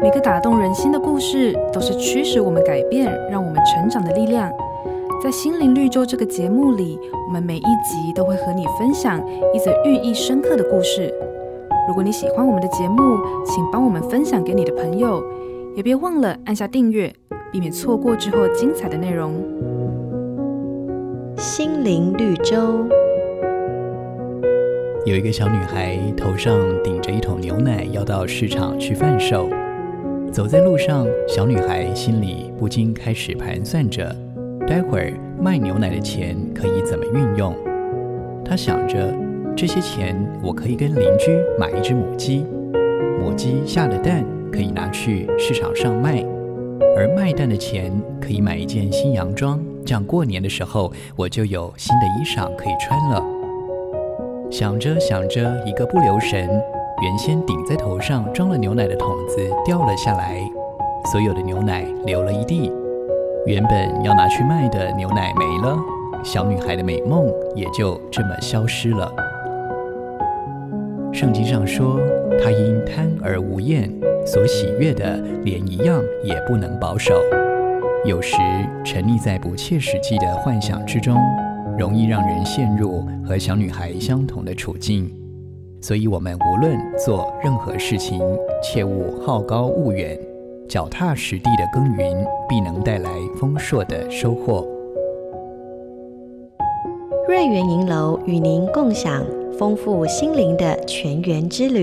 每个打动人心的故事，都是驱使我们改变、让我们成长的力量。在心灵绿洲这个节目里，我们每一集都会和你分享一则寓意深刻的故事。如果你喜欢我们的节目，请帮我们分享给你的朋友，也别忘了按下订阅，避免错过之后精彩的内容。心灵绿洲。有一个小女孩，头上顶着一桶牛奶，要到市场去贩售。走在路上，小女孩心里不禁开始盘算着。待会儿卖牛奶的钱可以怎么运用？她想着，这些钱我可以跟邻居买一只母鸡，母鸡下的蛋可以拿去市场上卖，而卖蛋的钱可以买一件新洋装，这样过年的时候我就有新的衣裳可以穿了。想着想着，一个不留神，原先顶在头上装了牛奶的桶子掉了下来，所有的牛奶流了一地。原本要拿去卖的牛奶没了，小女孩的美梦也就这么消失了。圣经上说，她因贪而无厌，所喜悦的连一样也不能保守。有时沉溺在不切实际的幻想之中，容易让人陷入和小女孩相同的处境。所以，我们无论做任何事情，切勿好高骛远。脚踏实地的耕耘，必能带来丰硕的收获。瑞园银楼与您共享丰富心灵的泉源之旅。